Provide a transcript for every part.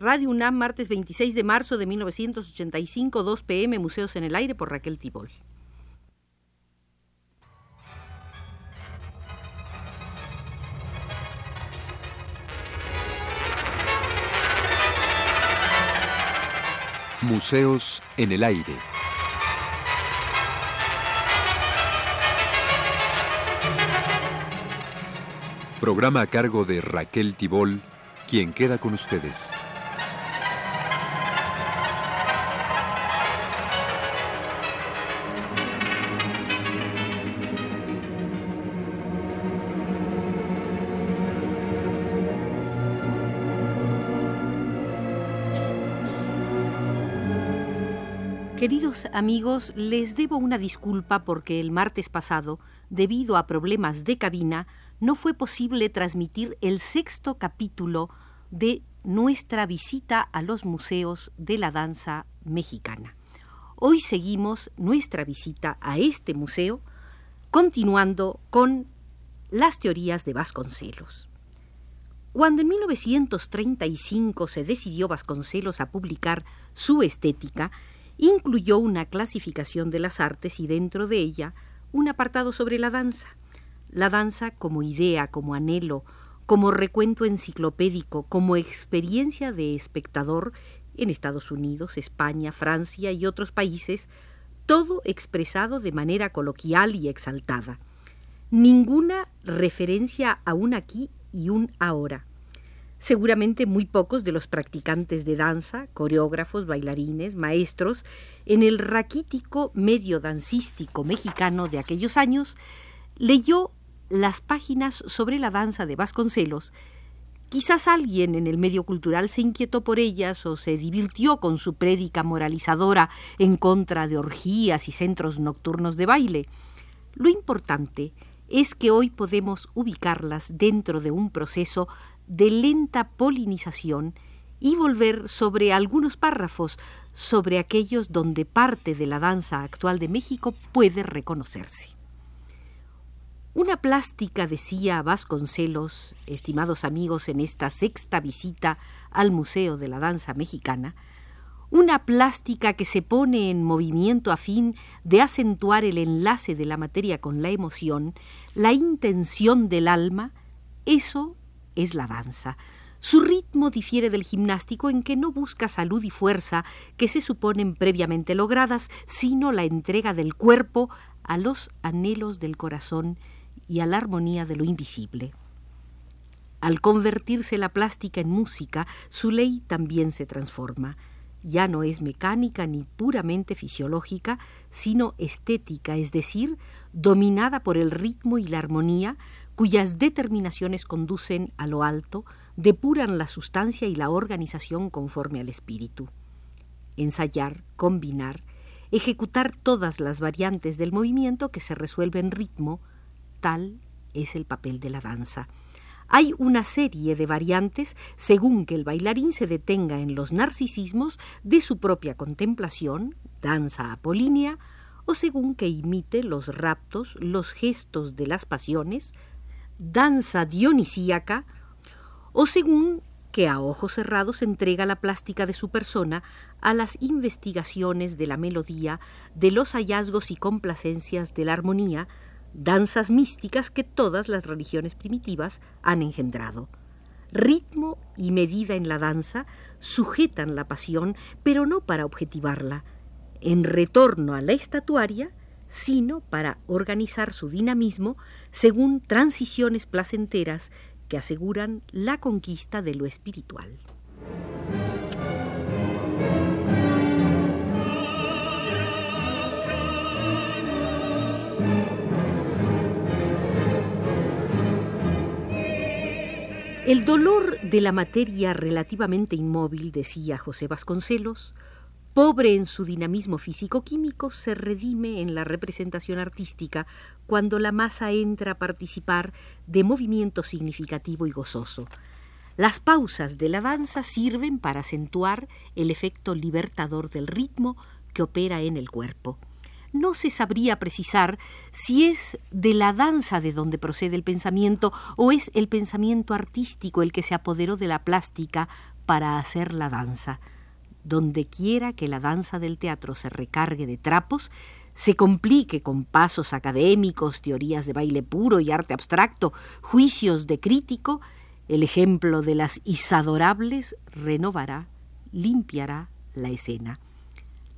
Radio UNAM, martes 26 de marzo de 1985, 2 pm, Museos en el Aire por Raquel Tibol. Museos en el Aire. Programa a cargo de Raquel Tibol, quien queda con ustedes. Amigos, les debo una disculpa porque el martes pasado, debido a problemas de cabina, no fue posible transmitir el sexto capítulo de nuestra visita a los museos de la danza mexicana. Hoy seguimos nuestra visita a este museo, continuando con las teorías de Vasconcelos. Cuando en 1935 se decidió Vasconcelos a publicar su estética, incluyó una clasificación de las artes y dentro de ella un apartado sobre la danza. La danza como idea, como anhelo, como recuento enciclopédico, como experiencia de espectador en Estados Unidos, España, Francia y otros países, todo expresado de manera coloquial y exaltada. Ninguna referencia a un aquí y un ahora. Seguramente muy pocos de los practicantes de danza, coreógrafos, bailarines, maestros, en el raquítico medio dancístico mexicano de aquellos años, leyó las páginas sobre la danza de Vasconcelos. Quizás alguien en el medio cultural se inquietó por ellas o se divirtió con su prédica moralizadora en contra de orgías y centros nocturnos de baile. Lo importante es que hoy podemos ubicarlas dentro de un proceso de lenta polinización y volver sobre algunos párrafos sobre aquellos donde parte de la danza actual de México puede reconocerse. Una plástica, decía Vasconcelos, estimados amigos, en esta sexta visita al Museo de la Danza Mexicana, una plástica que se pone en movimiento a fin de acentuar el enlace de la materia con la emoción, la intención del alma, eso es la danza. Su ritmo difiere del gimnástico en que no busca salud y fuerza que se suponen previamente logradas, sino la entrega del cuerpo a los anhelos del corazón y a la armonía de lo invisible. Al convertirse la plástica en música, su ley también se transforma. Ya no es mecánica ni puramente fisiológica, sino estética, es decir, dominada por el ritmo y la armonía, cuyas determinaciones conducen a lo alto, depuran la sustancia y la organización conforme al espíritu. Ensayar, combinar, ejecutar todas las variantes del movimiento que se resuelve en ritmo, tal es el papel de la danza. Hay una serie de variantes según que el bailarín se detenga en los narcisismos de su propia contemplación, danza apolínea, o según que imite los raptos, los gestos de las pasiones, danza dionisíaca, o según que a ojos cerrados entrega la plástica de su persona a las investigaciones de la melodía, de los hallazgos y complacencias de la armonía, danzas místicas que todas las religiones primitivas han engendrado. Ritmo y medida en la danza sujetan la pasión, pero no para objetivarla. En retorno a la estatuaria, sino para organizar su dinamismo según transiciones placenteras que aseguran la conquista de lo espiritual. El dolor de la materia relativamente inmóvil, decía José Vasconcelos, pobre en su dinamismo físico-químico, se redime en la representación artística cuando la masa entra a participar de movimiento significativo y gozoso. Las pausas de la danza sirven para acentuar el efecto libertador del ritmo que opera en el cuerpo. no se sabría precisar si es de la danza de donde procede el pensamiento o es el pensamiento artístico el que se apoderó de la plástica para hacer la danza. Donde quiera que la danza del teatro se recargue de trapos, se complique con pasos académicos, teorías de baile puro y arte abstracto, juicios de crítico, el ejemplo de las isadorables renovará, limpiará la escena.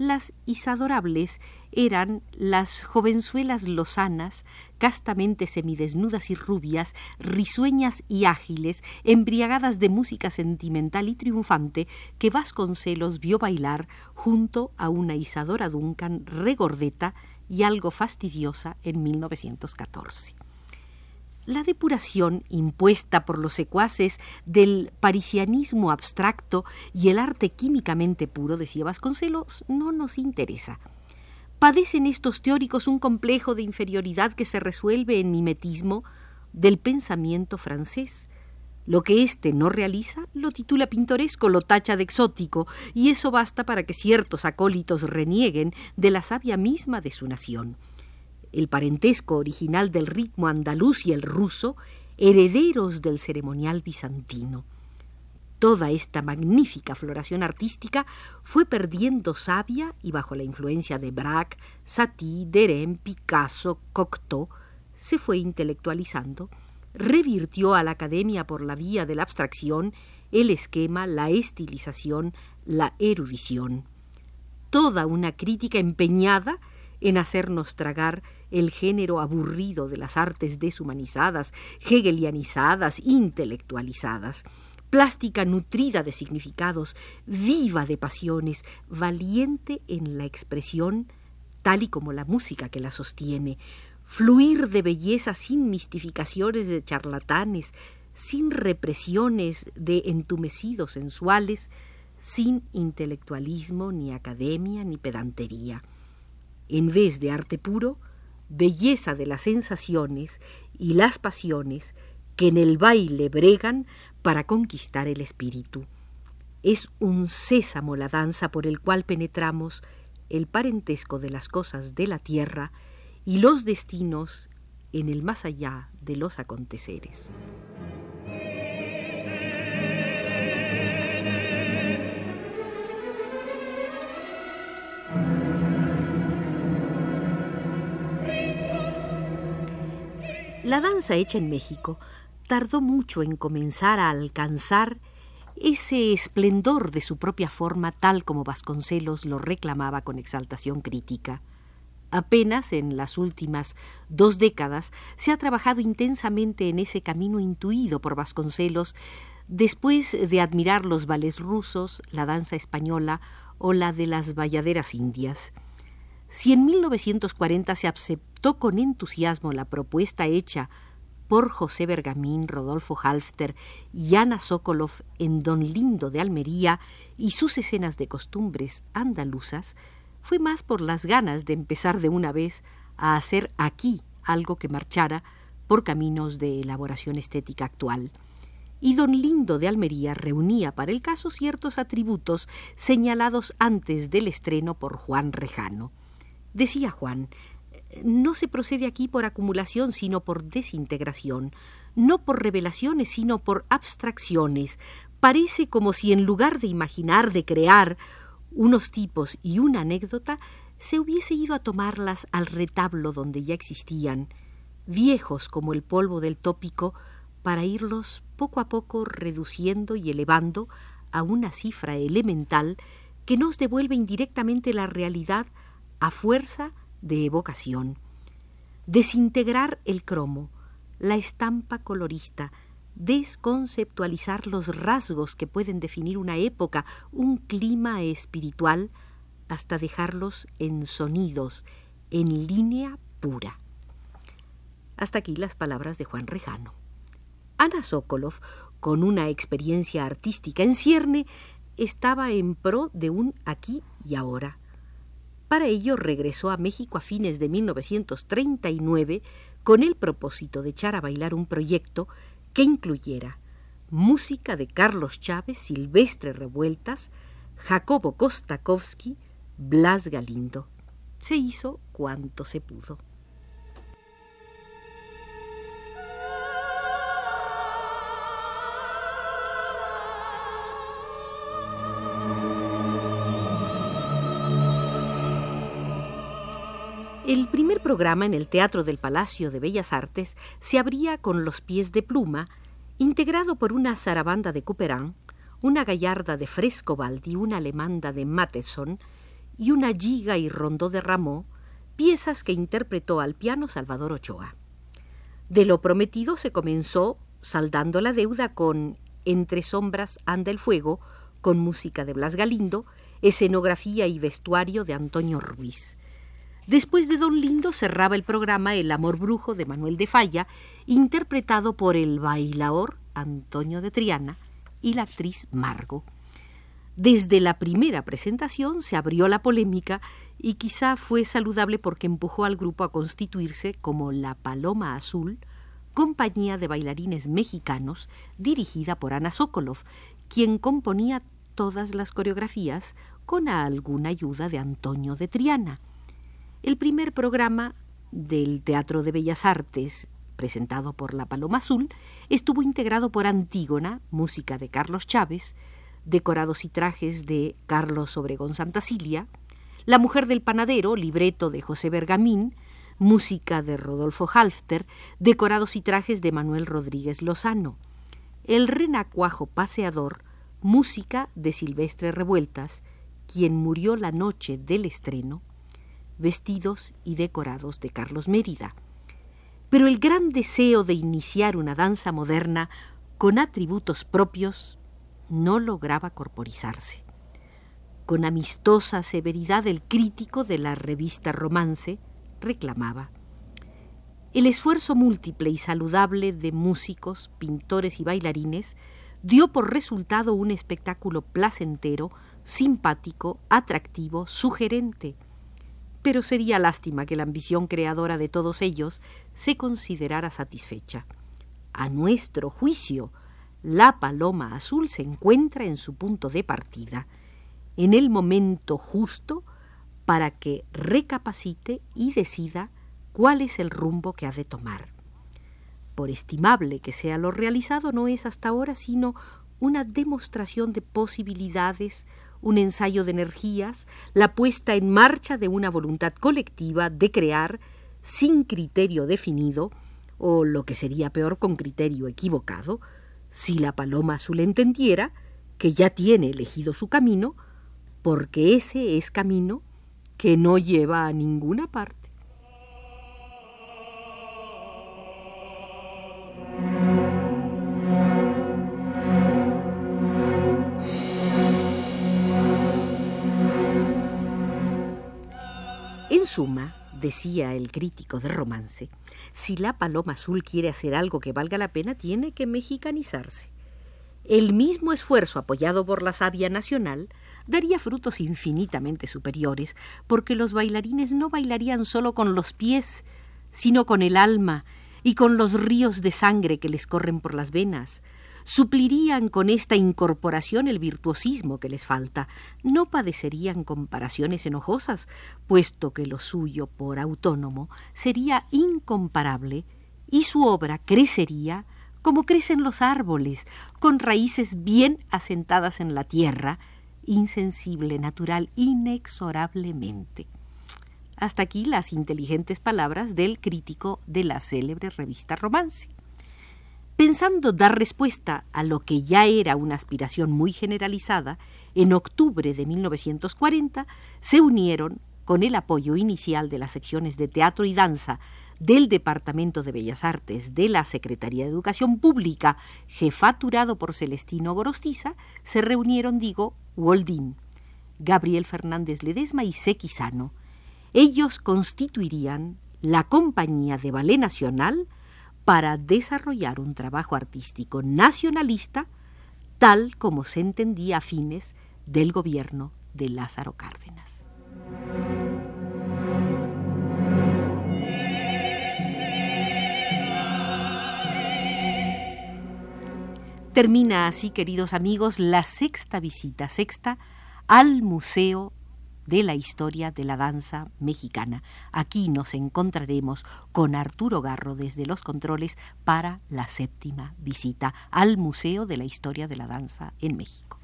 Las isadorables eran las jovenzuelas lozanas, castamente semidesnudas y rubias, risueñas y ágiles, embriagadas de música sentimental y triunfante, que Vasconcelos vio bailar junto a una Isadora Duncan regordeta y algo fastidiosa en 1914 la depuración impuesta por los secuaces del parisianismo abstracto y el arte químicamente puro, decía Vasconcelos, no nos interesa. Padecen estos teóricos un complejo de inferioridad que se resuelve en mimetismo del pensamiento francés. Lo que éste no realiza lo titula pintoresco, lo tacha de exótico, y eso basta para que ciertos acólitos renieguen de la savia misma de su nación el parentesco original del ritmo andaluz y el ruso, herederos del ceremonial bizantino. Toda esta magnífica floración artística fue perdiendo savia y bajo la influencia de Braque, Satie, Derain, Picasso, Cocteau, se fue intelectualizando, revirtió a la academia por la vía de la abstracción el esquema, la estilización, la erudición. Toda una crítica empeñada en hacernos tragar el género aburrido de las artes deshumanizadas, hegelianizadas, intelectualizadas, plástica nutrida de significados, viva de pasiones, valiente en la expresión, tal y como la música que la sostiene, fluir de belleza sin mistificaciones de charlatanes, sin represiones de entumecidos sensuales, sin intelectualismo, ni academia, ni pedantería. En vez de arte puro, belleza de las sensaciones y las pasiones que en el baile bregan para conquistar el espíritu. Es un sésamo la danza por el cual penetramos el parentesco de las cosas de la tierra y los destinos en el más allá de los aconteceres. La danza hecha en México tardó mucho en comenzar a alcanzar ese esplendor de su propia forma tal como Vasconcelos lo reclamaba con exaltación crítica. Apenas en las últimas dos décadas se ha trabajado intensamente en ese camino intuido por Vasconcelos después de admirar los ballets rusos, la danza española o la de las bayaderas indias. Si en 1940 se aceptó con entusiasmo la propuesta hecha por José Bergamín, Rodolfo Halfter y Ana Sokolov en Don Lindo de Almería y sus escenas de costumbres andaluzas, fue más por las ganas de empezar de una vez a hacer aquí algo que marchara por caminos de elaboración estética actual. Y don Lindo de Almería reunía para el caso ciertos atributos señalados antes del estreno por Juan Rejano. Decía Juan, no se procede aquí por acumulación, sino por desintegración, no por revelaciones, sino por abstracciones. Parece como si en lugar de imaginar, de crear unos tipos y una anécdota, se hubiese ido a tomarlas al retablo donde ya existían, viejos como el polvo del tópico, para irlos poco a poco reduciendo y elevando a una cifra elemental que nos devuelve indirectamente la realidad a fuerza de evocación. Desintegrar el cromo, la estampa colorista, desconceptualizar los rasgos que pueden definir una época, un clima espiritual, hasta dejarlos en sonidos, en línea pura. Hasta aquí las palabras de Juan Rejano. Ana Sokolov, con una experiencia artística en cierne, estaba en pro de un aquí y ahora. Para ello regresó a México a fines de 1939 con el propósito de echar a bailar un proyecto que incluyera música de Carlos Chávez, Silvestre Revueltas, Jacobo Kostakowski, Blas Galindo. Se hizo cuanto se pudo. Programa en el Teatro del Palacio de Bellas Artes se abría con Los pies de pluma, integrado por una zarabanda de Couperin, una gallarda de Frescobaldi, una alemanda de Matheson y una giga y rondó de Rameau, piezas que interpretó al piano Salvador Ochoa. De lo prometido se comenzó saldando la deuda con Entre sombras anda el fuego, con música de Blas Galindo, escenografía y vestuario de Antonio Ruiz. Después de Don Lindo cerraba el programa El amor brujo de Manuel de Falla, interpretado por el bailaor Antonio de Triana y la actriz Margo. Desde la primera presentación se abrió la polémica y quizá fue saludable porque empujó al grupo a constituirse como la Paloma Azul, compañía de bailarines mexicanos dirigida por Ana Sokolov, quien componía todas las coreografías con alguna ayuda de Antonio de Triana. El primer programa del Teatro de Bellas Artes, presentado por La Paloma Azul, estuvo integrado por Antígona, música de Carlos Chávez, decorados y trajes de Carlos Obregón Santacilia, La Mujer del Panadero, libreto de José Bergamín, música de Rodolfo Halfter, decorados y trajes de Manuel Rodríguez Lozano, El Renacuajo Paseador, música de Silvestre Revueltas, quien murió la noche del estreno, vestidos y decorados de Carlos Mérida. Pero el gran deseo de iniciar una danza moderna con atributos propios no lograba corporizarse. Con amistosa severidad el crítico de la revista Romance reclamaba. El esfuerzo múltiple y saludable de músicos, pintores y bailarines dio por resultado un espectáculo placentero, simpático, atractivo, sugerente, pero sería lástima que la ambición creadora de todos ellos se considerara satisfecha. A nuestro juicio, la paloma azul se encuentra en su punto de partida, en el momento justo para que recapacite y decida cuál es el rumbo que ha de tomar. Por estimable que sea lo realizado, no es hasta ahora sino una demostración de posibilidades, un ensayo de energías, la puesta en marcha de una voluntad colectiva de crear, sin criterio definido, o lo que sería peor con criterio equivocado, si la paloma azul entendiera que ya tiene elegido su camino, porque ese es camino que no lleva a ninguna parte. Decía el crítico de romance, si la paloma azul quiere hacer algo que valga la pena, tiene que mexicanizarse. El mismo esfuerzo apoyado por la savia nacional daría frutos infinitamente superiores, porque los bailarines no bailarían solo con los pies, sino con el alma y con los ríos de sangre que les corren por las venas, suplirían con esta incorporación el virtuosismo que les falta, no padecerían comparaciones enojosas, puesto que lo suyo por autónomo sería incomparable y su obra crecería como crecen los árboles, con raíces bien asentadas en la tierra, insensible, natural, inexorablemente. Hasta aquí las inteligentes palabras del crítico de la célebre revista Romance. Pensando dar respuesta a lo que ya era una aspiración muy generalizada, en octubre de 1940 se unieron, con el apoyo inicial de las secciones de teatro y danza del Departamento de Bellas Artes de la Secretaría de Educación Pública, jefaturado por Celestino Gorostiza, se reunieron, digo, Woldín, Gabriel Fernández Ledesma y Sequisano. Ellos constituirían la Compañía de Ballet Nacional, para desarrollar un trabajo artístico nacionalista tal como se entendía a fines del gobierno de Lázaro Cárdenas. Termina así, queridos amigos, la sexta visita, sexta, al Museo de la historia de la danza mexicana. Aquí nos encontraremos con Arturo Garro desde los controles para la séptima visita al Museo de la Historia de la Danza en México.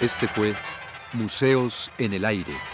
Este fue Museos en el Aire.